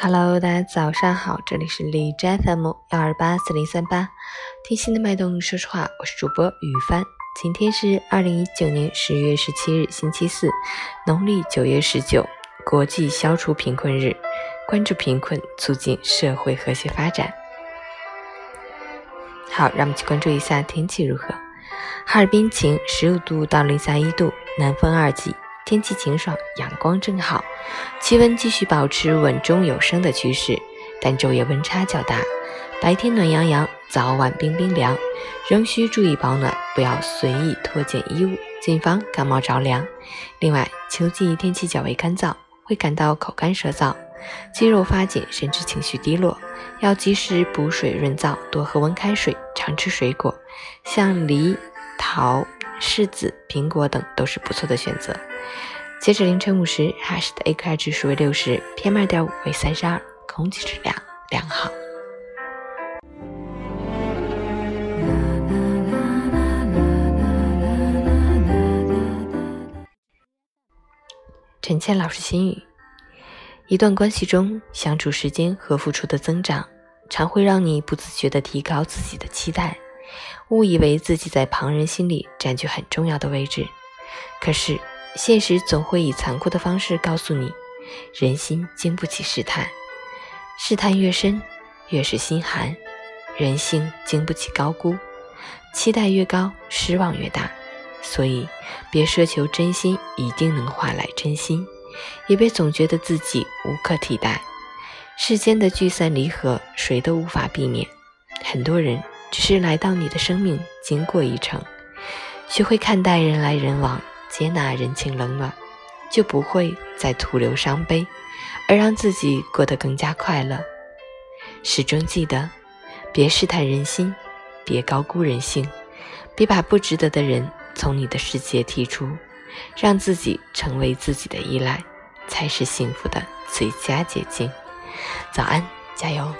Hello，大家早上好，这里是荔枝 FM 幺二八四零三八，听心的脉动。说实话，我是主播雨帆。今天是二零一九年十月十七日，星期四，农历九月十九，国际消除贫困日。关注贫困，促进社会和谐发展。好，让我们去关注一下天气如何。哈尔滨晴，十五度到零下一度，南风二级。天气晴爽，阳光正好，气温继续保持稳中有升的趋势，但昼夜温差较大，白天暖洋洋，早晚冰冰凉，仍需注意保暖，不要随意脱减衣物，谨防感冒着凉。另外，秋季天气较为干燥，会感到口干舌燥、肌肉发紧，甚至情绪低落，要及时补水润燥，多喝温开水，常吃水果，像梨、桃。柿子、苹果等都是不错的选择。截止凌晨五时，哈市的 AQI 指数为六十，PM 二点五为三十二，空气质量良好。陈倩老师心语：一段关系中，相处时间和付出的增长，常会让你不自觉地提高自己的期待。误以为自己在旁人心里占据很重要的位置，可是现实总会以残酷的方式告诉你：人心经不起试探，试探越深，越是心寒；人性经不起高估，期待越高，失望越大。所以，别奢求真心一定能换来真心，也别总觉得自己无可替代。世间的聚散离合，谁都无法避免。很多人。只是来到你的生命，经过一程，学会看待人来人往，接纳人情冷暖，就不会再徒留伤悲，而让自己过得更加快乐。始终记得，别试探人心，别高估人性，别把不值得的人从你的世界剔除，让自己成为自己的依赖，才是幸福的最佳捷径。早安，加油！